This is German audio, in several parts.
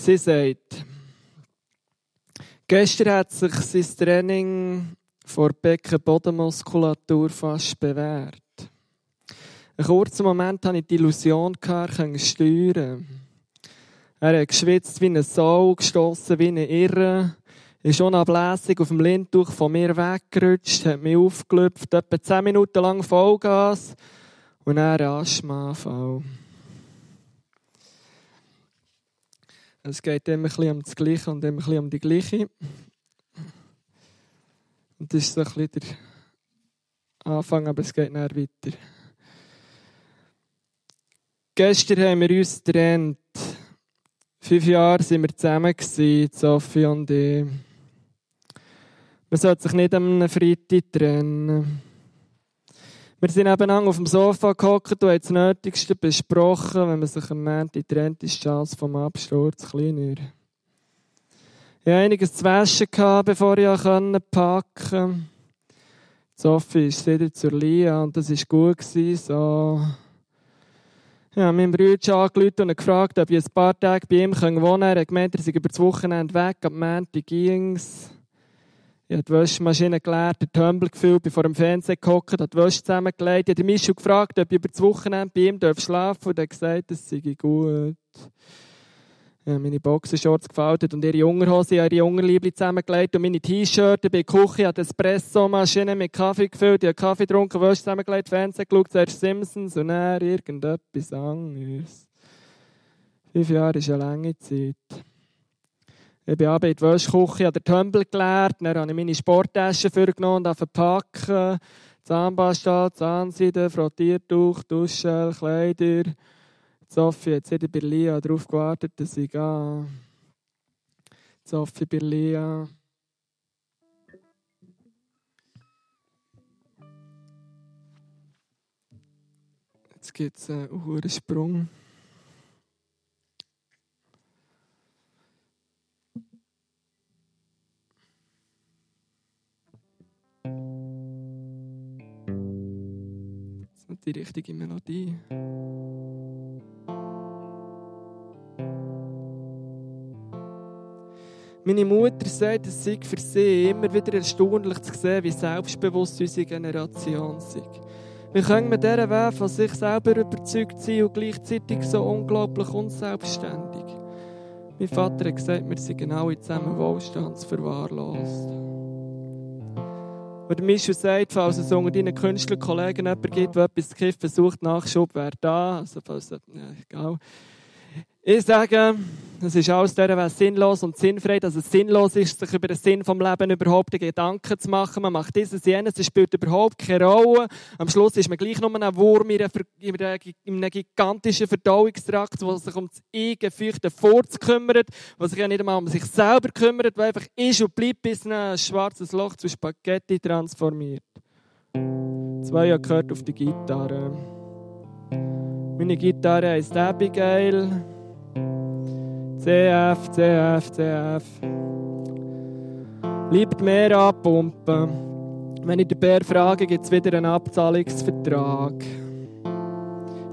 Sie sagt, gestern hat sich sein Training vor Beckenbodenmuskulatur fast bewährt. Einen kurzen Moment hatte ich die Illusion, er könne steuern. Er hat geschwitzt wie ein Sau, gestossen wie ein Irre, ist unablässig auf dem Lindtuch von mir weggerutscht, hat mich aufgelüpft, etwa zehn Minuten lang Vollgas und dann ein Asthmaanfall. Es geht immer ein bisschen um das Gleiche und immer ein bisschen um die Gleiche. Und das ist so ein bisschen der Anfang, aber es geht dann weiter. Gestern haben wir uns getrennt. Fünf Jahre waren wir zusammen, Sophie und ich. Man sollte sich nicht am Freitag trennen. Wir sind nebeneinander auf dem Sofa gehockt und haben das Nötigste besprochen. Wenn man sich am Montag trennt, ist die Chance vom Absturz kleiner. Ich hatte einiges zu waschen, bevor ich packen konnte. Sophie ist wieder zur Lia und das war gut. So. Ich habe meinen Bruder angerufen und gefragt, ob ich ein paar Tage bei ihm wohnen kann. Er hat gemeint, er sei über das Wochenende weg, ab Montag ging's. Ich habe die Waschmaschine geleert, den Tumbler gefüllt, bin vor dem Fernseher gehockt, habe die Wäsche zusammengelegt. Ich habe Michel gefragt, ob ich über das Wochenende bei ihm schlafen darf und er hat gesagt, das sei gut. Ich habe meine Boxershorts gefaltet und ihre Unterhose, ihre Unterliebli zusammengelegt und meine T-Shirts bei der Küche, habe die Espresso-Maschine mit Kaffee gefüllt, ich habe Kaffee getrunken, Wäsche zusammengelegt, Fernsehen geschaut, zuerst Simpsons und dann irgendetwas anderes. Fünf Jahre ist eine lange Zeit. Ich bin abends in die Wäschküche, habe den Tümpel geleert, dann habe ich meine Sporttasche vorgenommen und verpacken. Zahnpasta, Zahnseide, Frottiertuch, Duschgel, Kleider. Sophie hat wieder bei Lia darauf gewartet, dass ich gehe. Sophie bei Lia. Jetzt gibt es einen hohen Sprung. Richtige Melodie. Meine Mutter sagt, es sei für sie immer wieder erstaunlich zu sehen, wie selbstbewusst unsere Generation ist. Wir können mit dieser Weg von sich selber überzeugt sein und gleichzeitig so unglaublich unselbstständig. Mein Vater hat gesagt, wir genau in zusammen wohlstandsverwahrlost. Und Michel sagt, falls es unter deinen Künstlerkollegen jemanden gibt, der etwas zu kiffen sucht, Nachschub wäre da. Also, falls, ja, egal. Ich sage, es ist alles dieser Welt sinnlos und sinnfrei, dass es sinnlos ist, sich über den Sinn vom Leben überhaupt Gedanken zu machen. Man macht dieses, jenes, es spielt überhaupt keine Rolle. Am Schluss ist man gleich nur ein Wurm in einem gigantischen Verdauungstrakt, der sich um das eigene feuchte Furz kümmert, der sich ja nicht einmal um sich selber kümmert, der einfach ist und bleibt, bis ein schwarzes Loch zu Spaghetti transformiert. Zwei Jahre gehört auf die Gitarre. Meine Gitarre heißt Abigail. CF, CF, CF. Liebt mehr abpumpen. Wenn ich den Bär frage, gibt es wieder einen Abzahlungsvertrag.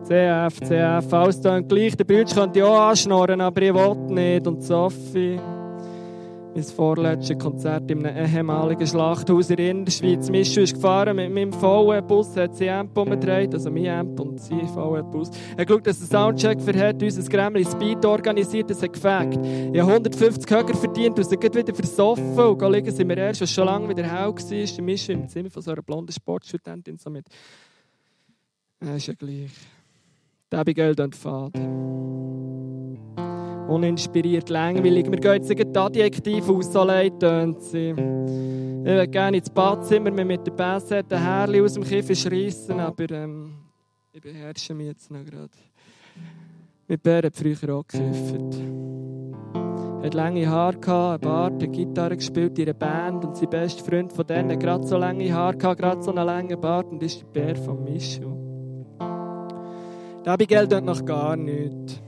CF, CF, alles dann gleich. Der Bildsch könnte ich auch anschnorren, aber ich will nicht. Und Sophie mein vorletztes Konzert in einem ehemaligen Schlachthaus in der Schweiz. Mischu ist gefahren mit meinem VW-Bus, hat sie Amp umgedreht, also mein Amp und sie VW-Bus. Er hat dass er Soundcheck hat, unser Grämli Speed organisiert, das hat gefegt. Ich habe 150 Höger verdient und sie wieder versoffen und liegen sind wir erst, was schon lange wieder hell war. Der im Zimmer von so einer blonden Sportstudentin, so mit... Ja, ist ja gleich. Die Abigail Faden uninspiriert, langweilig. Wir gehen jetzt ein Adjektiv aus, so leid tönt sie. Ich würde gerne ins Badzimmer mit der Bassette ein Härchen aus dem Kiefer schreissen, aber ähm, ich beherrsche mich jetzt noch gerade. Mit Bär hat früher auch gekifft. Hat lange Haare gehabt, eine Bart, eine Gitarre gespielt in einer Band und sein bester Freund von denen hat gerade so lange Haare gerade so einen langen Bart und ist der Bär von Michel. Die Abigail tut noch gar nichts.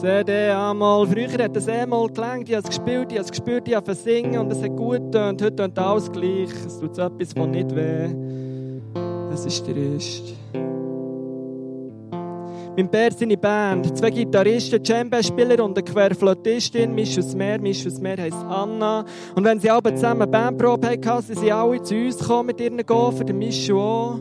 CD einmal. Früher hat es einmal gelangt, ich habe es gespielt, ich habe es gespürt, ich habe es singen und es hat gut getönt. Heute tönt alles gleich. Es tut so etwas von nicht weh. Das ist Rest. Mein Bär seine Band, zwei Gitarristen, Djembe-Spieler und eine Querflötistin, Mischus Meer. Mischus Meer heisst Anna. Und wenn sie alle zusammen Bandprobe hatten, sind sie alle zu uns gekommen mit ihren Gofen, der Mischu auch.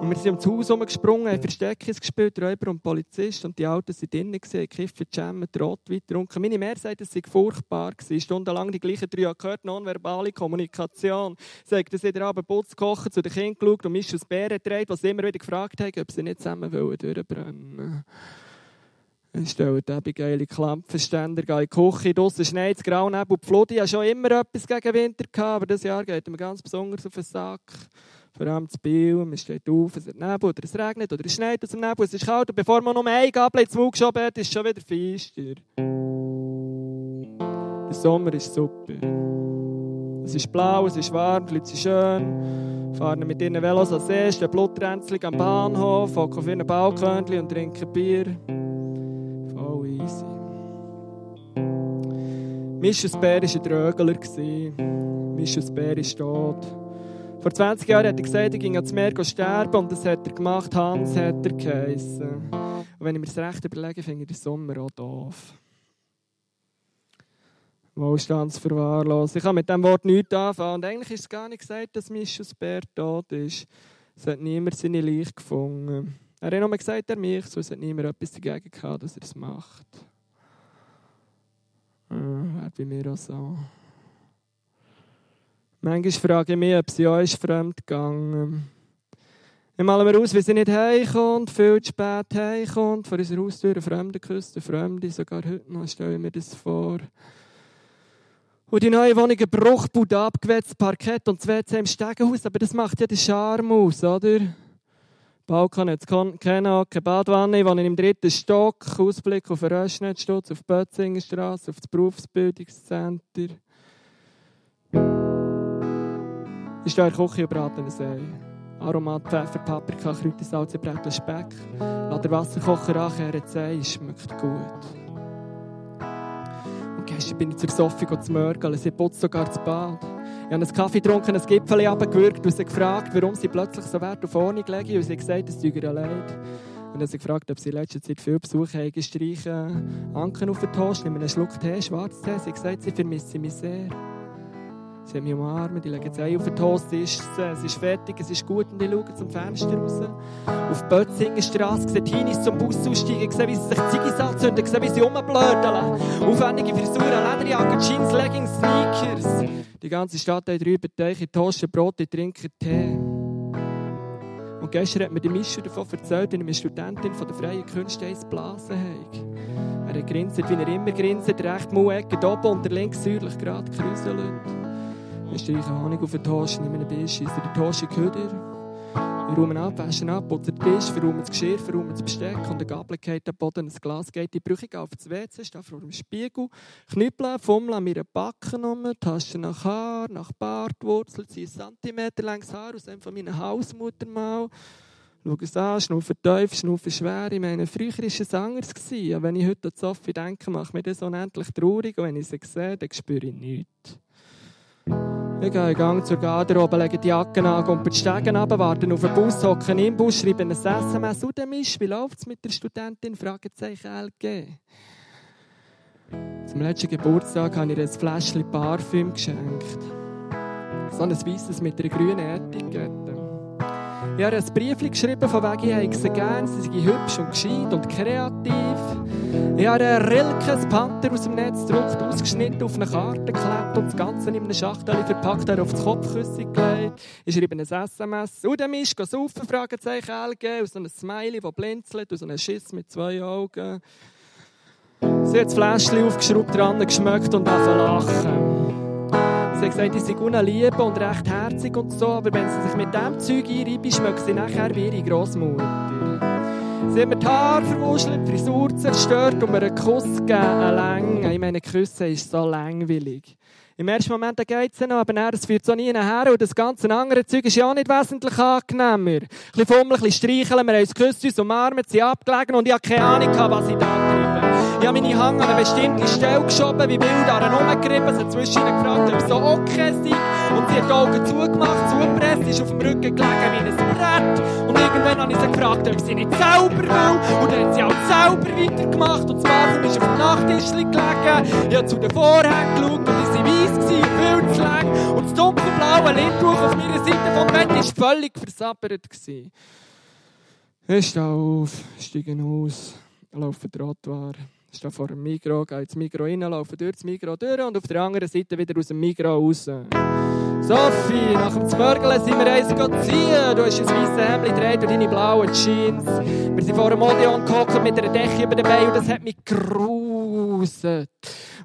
Und wir sind ums Haus herumgesprungen, haben Versteckis gespielt, Räuber und Polizist. Und die Alten waren drinnen, gekifft, jammet, Rotwein getrunken. Meine Mehr sagt, es sei furchtbar gewesen. Stundenlang die gleichen drei gehört, nonverbale Kommunikation. Sagt, dass sie den Abend Putz kochen, zu den Kindern geschaut und Mischus Bären gedreht, was immer wieder gefragt haben, ob sie nicht zusammen durchbrennen wollen. Dann stellen eben geile Klampfenständer, geile Küche, draussen schneit es, grau Nebel, die Flut. Ich hatte schon immer etwas gegen Winter, gehabt, aber dieses Jahr geht mir ganz besonders auf den Sack. Vor allem zu Biel, man steht auf, es hat Nebel, oder es regnet, oder es schneit aus dem Nebel, es ist kalt, und bevor man noch ein Gabel ins Mund geschoben hat, ist es schon wieder feister. Der Sommer ist super. Es ist blau, es ist warm, die Leute sind schön, fahren mit ihren Velos an See, stehen Blutränzchen am Bahnhof, hocken auf ihren Balkönchen und trinken Bier. Voll easy. Mischus Bär war ein Drögler. Mischus Bär ist tot. Vor 20 Jahren hat er gesagt, er ging ans Meer sterben und das hat er gemacht. Hans hat er geheissen. Und wenn ich mir das recht überlege, finde ich den Sommer auch doof. Wohlstandsverwahrlosung. Ich kann mit diesem Wort nichts anfangen. Und eigentlich ist es gar nicht gesagt, dass Mischus Bär tot ist. Es hat niemand seine Leiche gefunden. Er hat nur gesagt, er mich, so es hat niemand etwas dagegen gehabt, dass er es macht. Ja, wäre bei mir auch so. Manchmal frage ich mich, ob sie auch ist fremd gegangen Ich male mir aus, wie sie nicht heimkommt, viel zu spät heimkommt, vor unserer Haustür Fremde küsst, Fremde, sogar heute noch, stelle ich mir das vor. Und die neue Wohnung ein Bruchbude, abgewetztes Parkett und das WC im Stegenhaus. Aber das macht ja den Charme aus, oder? Balkon hat keine keine Badwanne. Ich im dritten Stock. Ausblick auf den Röschnetzstutz, auf die Bötzingerstrasse, auf das Berufsbildungscenter. Ich stehe in der Küche und brate einen Sei. Aromat, Pfeffer, Paprika, Kräuter, Salz, Brettl, Speck. Lass den Wasserkocher ankehren, Sei, schmeckt gut. Gestern bin ich zur Sophie zu mörgeln. Sie putzt sogar das Bad. Ich habe einen Kaffee getrunken, ein Gipfel abgewürgt und sie gefragt, warum sie plötzlich so Wert auf Ordnung legen. Und sie hat gesagt, es tut ihr leid. Und dann sie gefragt, ob sie in letzter Zeit viel Besuch haben, streichen Anken auf den Toast, nehmen einen Schluck Tee, Schwarztee. Sie hat gesagt, sie vermisse mich sehr. Sie haben mich umarmt, die legen jetzt auf den Toast, es ist fertig, es ist gut und ich schaue zum Fenster raus. Auf die Bötzinger Straße, sehe Teenies zum Bus aussteigen, sehe, wie sie sich Ziggis anzünden, sehe, wie sie rumblödeln. Aufwendige Frisuren, Lederjacke, Jeans, Leggings, Sneakers. Die ganze Stadt hat drüber Teiche, Toast, Brot, ich trinke Tee. Und gestern hat mir die Mischer davon erzählt, wie eine Studentin von der Freien Künste eins blasen hat. Er grinset, wie er immer grinset, recht Mauecke oben und der links südlich gerade kruselt. Wir streichen Honig auf den Toast, nehmen einen Biss, schießen den Toast in die Hüder. Wir ab, waschen ab, putzen den Tisch, verräumen das Geschirr, verräumen das Besteck und der Gabel geht am Boden, ein Glas geht in die Brüche, auf das WC, stehe vor dem Spiegel, knüppeln, fummeln an meinen Backen um, Taschen nach Haar, nach Bartwurzel, ziehe Zentimeter längs Haar aus einem von meiner Hausmutter mal. Schau es an, schnaufe tief, schnaufe schwer. Ich meine, früher war es anders. Wenn ich heute an Sophie denke, macht mir das unendlich traurig. Und wenn ich sie sehe, dann spüre ich nichts. Ich gehe in Gang zur Garderobe, lege die Jacke an, gehe die Stegen runter, warte auf den Bus, hocke im Bus, schreibe ein SMS. Und dann ist, wie läuft es mit der Studentin? Fragezeichen LG. Zum letzten Geburtstag habe ich ihr ein Fläschchen Parfüm geschenkt. So ein weißes mit einer grünen Etikette. Ich habe ein Brief geschrieben, von wegen ich sie gerne, sie sei hübsch und gescheit und kreativ. Ich habe einen Rilke, Panther aus dem Netz gedruckt, ausgeschnitten, auf eine Karte geklebt und das Ganze in einem Schachtel verpackt, er auf das Kopfkissen gelegt. Ich schreibe ein SMS. Und dann ist saufen, Fragezeichen LG, aus einem Smiley, das blinzelt, aus einem Schiss mit zwei Augen. Sie hat das Fläschchen aufgeschraubt, dran geschmeckt und angefangen lachen. Sie hat gesagt, ich sei lieb und recht herzig und so, aber wenn sie sich mit diesem Zeug einreibt, schmeckt sie nachher wie ihre Großmutter. Sie hat mir die Haare verwuschelt, die Frisur zerstört und mir einen Kuss gegeben, eine Länge. Ich meine, Küsse ist so langweilig. Im ersten Moment geht es noch, aber dann, es führt so nie nachher und das ganze andere Zeug ist ja auch nicht wesentlich angenehmer. Ein bisschen fummeln, ein bisschen streicheln, wir haben uns geküsst, uns umarmt, sie abgelegen und ich habe keine Ahnung, was ich da treibe. Ich habe meine Hand an eine bestimmte Stelle geschoben, wie wild daran rumgerieben. Sie hat zwischen ihnen gefragt, ob es so okay sei. Und sie hat die Augen zugemacht, zugepresst, ist auf dem Rücken gelegen wie ein Brett. Und irgendwann habe ich sie gefragt, ob sie nicht selber will. Und dann hat sie auch selber weitergemacht. Und das Parfum ist auf dem Nachttisch gelegen. Ich habe zu den Vorhängen geschaut und waren weiss, viel zu lang. Und das dunkelblaue Lindtuch auf meiner Seite vom Bett war völlig versabbert. Ich stehe auf, steige aus, laufe Trottoir, stehe vor dem Mikro, gehe ins Mikro rein, laufe durch das Mikro durch und auf der anderen Seite wieder aus dem Mikro raus. Sophie, nach dem Zmörgeln sind wir eins ziehen. Du hast ein weißes Hemd gedreht und deine blauen Jeans. Wir sind vor dem Odeon gehockt mit einer Decke über den Beinen und das hat mich gruselt.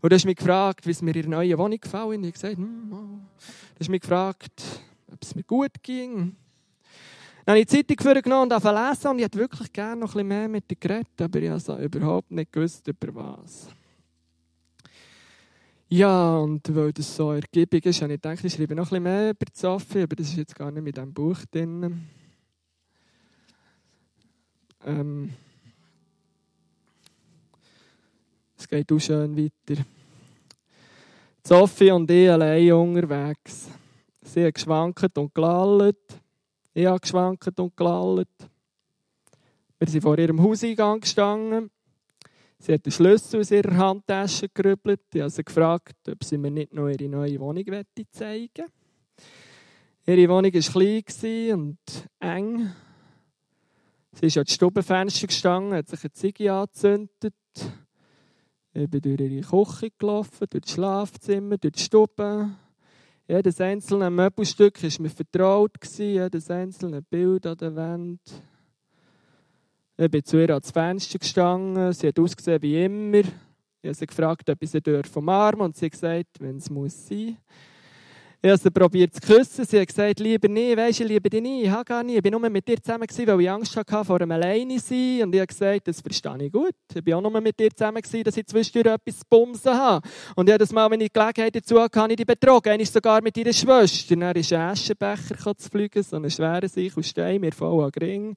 Und du hast mich gefragt, wie es mir in der neuen Wohnung gefällt. Und ich gesagt, hm, oh. Du hast mich gefragt, ob es mir gut ging. Dann habe ich die Zeitung vorgenommen und lesen und ich hätte wirklich gerne noch ein bisschen mehr mit dir geredet, aber ich habe überhaupt nicht gewusst, über was. Ja, und weil das so ergiebig ist, habe ich gedacht, ich schreibe noch ein bisschen mehr über Sophie, aber das ist jetzt gar nicht mit diesem Buch drin. Ähm, es geht auch schön weiter. Sophie und ich allein unterwegs. Sie haben geschwankt und gelallt. Ich habe geschwankt und gelallt. Wir sind vor ihrem Hauseingang gestanden. Sie hat den Schlüssel aus ihrer Handtasche gerübbelt. Ich habe sie gefragt, ob sie mir nicht noch ihre neue Wohnung zeigen möchte. Ihre Wohnung war klein und eng. Sie ist an das Stubenfenster gestanden, hat sich eine Ziege angezündet. Ich bin durch ihre Küche gelaufen, durch das Schlafzimmer, durch die Stube. Jedes einzelne Möbelstück war mir vertraut, jedes einzelne Bild an der Wand. Ich bin zu ihr ans Fenster gestanden. Sie hat ausgesehen wie immer. Ich habe sie gefragt, ob ich sie umarmen und sie hat gesagt, wenn es muss sein. Ich habe sie probiert zu küssen. Sie hat gesagt, lieber nie, weisst du, ich liebe dich nie. Ich habe gar nie. Ich war nur mit dir zusammen, weil ich Angst hatte vor einem Alleine sein. Und ich habe gesagt, das verstehe ich gut. Ich war auch nur mit dir zusammen, dass ich zwischendurch etwas zu bumsen habe. Und jedes Mal, wenn ich Gelegenheit dazu hatte, habe ich dich betrogen. Einmal sogar mit ihrer Schwester. Dann ist ein Aschenbecher zu fliegen, so einen schweren Sich aus Stein, mir voll an Gring.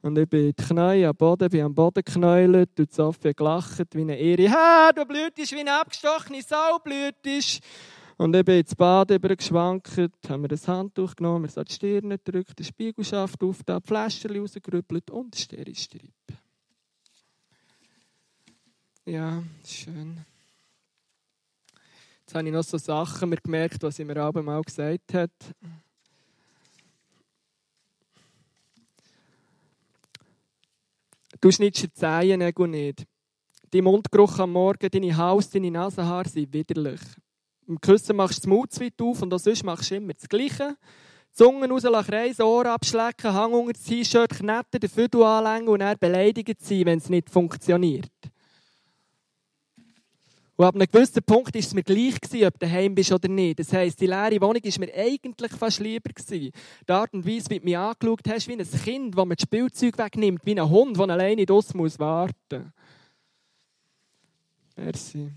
Und ich bin die Knie am Boden, bin am Boden geknäult und Sophie gelacht wie eine Ehre. Ha, du blühtest wie eine abgestochene Sau, blühtest. Und ich bin ins Bad geschwankt, haben mir das Handtuch genommen, mir so die Stirn gedrückt, den Spiegelschaft auf, die Fläschchen rausgerüppelt und Steristrip. Ja, schön. Jetzt habe ich noch so Sachen mir gemerkt, was sie mir aber mal gesagt hat. Du schneidest die Zehennägel nicht. Dein Mundgeruch am Morgen, deine Haus, deine Nasenhaare sind widerlich. Im Küssen machst du das Mund weit auf und sonst machst du immer das Gleiche. Zungen rauslassen, kreisen, Ohren abschlecken, Hang unter das T-Shirt, knetten, den Füdel anlängen und dann beleidigt sein, wenn es nicht funktioniert. Und ab einem gewissen Punkt war es mir gleich, ob du daheim bist oder nicht. Das heisst, die leere Wohnung war mir eigentlich fast lieber. Die Art und Weise, wie du mich angeschaut hast, wie ein Kind, das mir das Spielzeug wegnimmt, wie ein Hund, der alleine draussen warten muss. Merci.